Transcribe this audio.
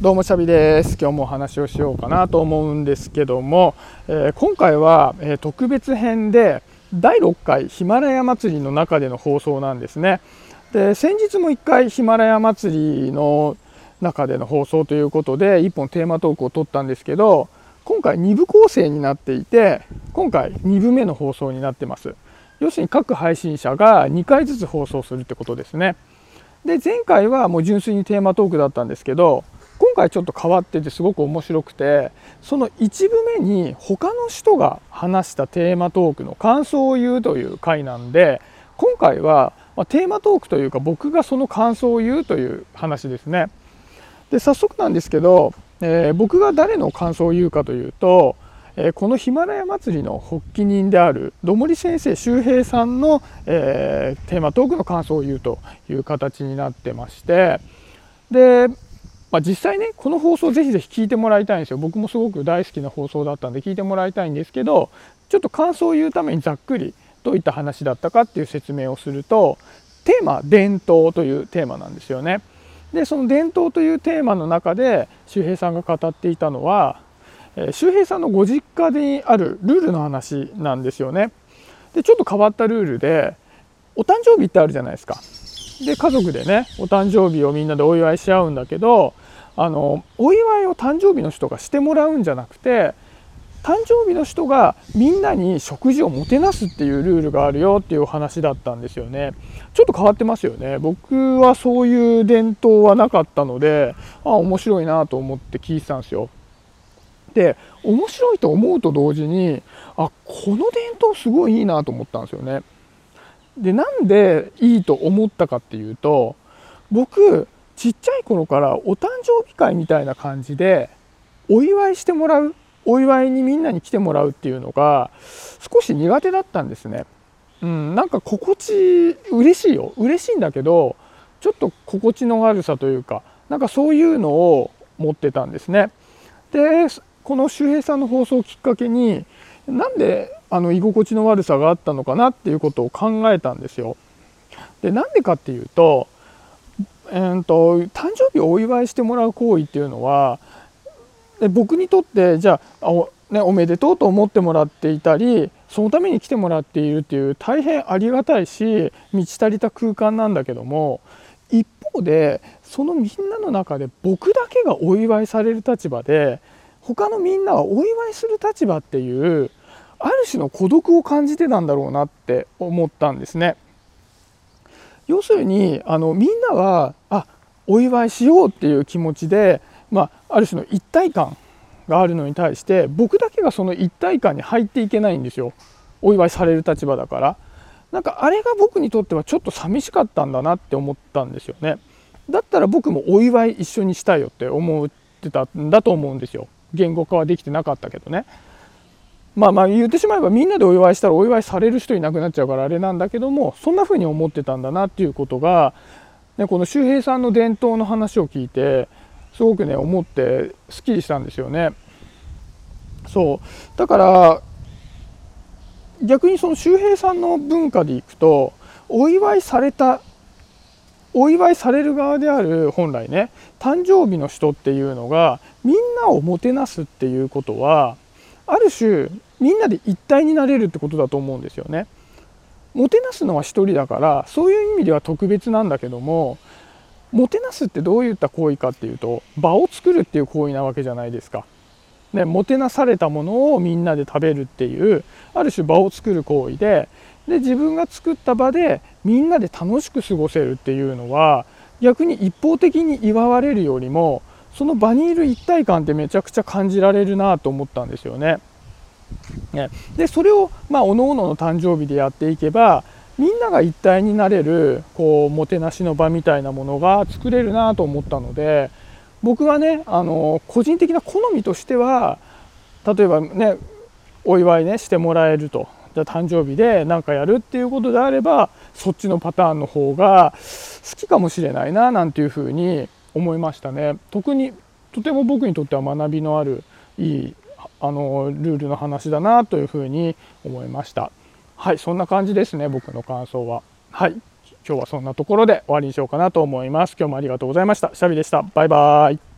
どうもシャビです。今日もお話をしようかなと思うんですけども、えー、今回は、えー、特別編で第6回ヒマラヤ祭りの中での放送なんですね。で先日も1回ヒマラヤ祭りの中での放送ということで1本テーマトークを取ったんですけど今回2部構成になっていて今回2部目の放送になってます。要するに各配信者が2回ずつ放送するってことですね。で前回はもう純粋にテーマトークだったんですけど回ちょっと変わっててすごく面白くてその1部目に他の人が話したテーマトークの感想を言うという回なんで今回はテーマトークというか僕がその感想を言うという話ですね。で早速なんですけど、えー、僕が誰の感想を言うかというと、えー、このヒマラヤ祭りの発起人であるどもり先生周平さんの、えー、テーマトークの感想を言うという形になってましてでまあ、実際ねこの放送ぜひぜひ聞いてもらいたいんですよ僕もすごく大好きな放送だったんで聞いてもらいたいんですけどちょっと感想を言うためにざっくりどういった話だったかっていう説明をするとテーマ伝統というテーマなんですよね。でその伝統というテーマの中で周平さんが語っていたのは、えー、周平さんのご実家にあるルールの話なんですよね。でちょっと変わったルールでお誕生日ってあるじゃないですか。で家族でねお誕生日をみんなでお祝いし合うんだけどあのお祝いを誕生日の人がしてもらうんじゃなくて誕生日の人がみんなに食事をもてなすっていうルールがあるよっていう話だったんですよね。ちょっと変わってますよね。僕はそういう伝統はなかったのであ面白いなと思って聞いてたんですよ。で面白いと思うと同時にあこの伝統すごいいいなと思ったんですよね。でなんでいいと思ったかっていうと僕ちっちゃい頃からお誕生日会みたいな感じでお祝いしてもらうお祝いにみんなに来てもらうっていうのが少し苦手だったんですね。うん、なんか心地嬉しいよ嬉しいんだけどちょっと心地の悪さというかなんかそういうのを持ってたんですね。でこの周平さんの放送をきっかけになんであの居心地の悪さがあったのかなっていうことを考えたんですよ。でなんでかっていうとえーと、誕生日をお祝いしてもらう行為っていうのは僕にとってじゃあお,、ね、おめでとうと思ってもらっていたりそのために来てもらっているっていう大変ありがたいし満ち足りた空間なんだけども一方でそのみんなの中で僕だけがお祝いされる立場で他のみんなはお祝いする立場っていうある種の孤独を感じてたんだろうなって思ったんですね。要するにあのみんなはあお祝いしようっていう気持ちで、まあ、ある種の一体感があるのに対して僕だけがその一体感に入っていけないんですよ。お祝いされる立場だから。なんかあれが僕にとってはちょっと寂しかったんだなって思ったんですよね。だったら僕もお祝い一緒にしたいよって思ってたんだと思うんですよ。言語化はできてなかったけどね。まあまあ言ってしまえばみんなでお祝いしたらお祝いされる人いなくなっちゃうからあれなんだけどもそんな風に思ってたんだなっていうことが、ね、この周平さんの伝統の話を聞いてすごくね思ってすっきりしたんですよね。そうだから逆にその周平さんの文化でいくとお祝いされたお祝いされる側である本来ね誕生日の人っていうのがみんなをもてなすっていうことはある種みんなで一体になれるってことだと思うんですよね。もてなすのは一人だからそういう意味では特別なんだけどももてなすってどういった行為かっていうと場を作るっていう行為なわけじゃないですか。ね、もてなされたものをみんなで食べるっていうある種場を作る行為でで自分が作った場でみんなで楽しく過ごせるっていうのは逆に一方的に祝われるよりもその場にいる一体感ってめちゃくちゃ感じられるなと思ったんですよね。ねでそれをまあ各々の誕生日でやっていけばみんなが一体になれるこうもてなしの場みたいなものが作れるなと思ったので僕はねあの個人的な好みとしては例えばねお祝いねしてもらえるとじゃ誕生日で何かやるっていうことであればそっちのパターンの方が好きかもしれないななんていうふうに思いましたね。特にとても僕にとっては学びのあるいいあのルールの話だなというふうに思いました。はいそんな感じですね僕の感想は。はい今日はそんなところで終わりにしようかなと思います。今日もありがとうございました。シャビでした。バイバーイ。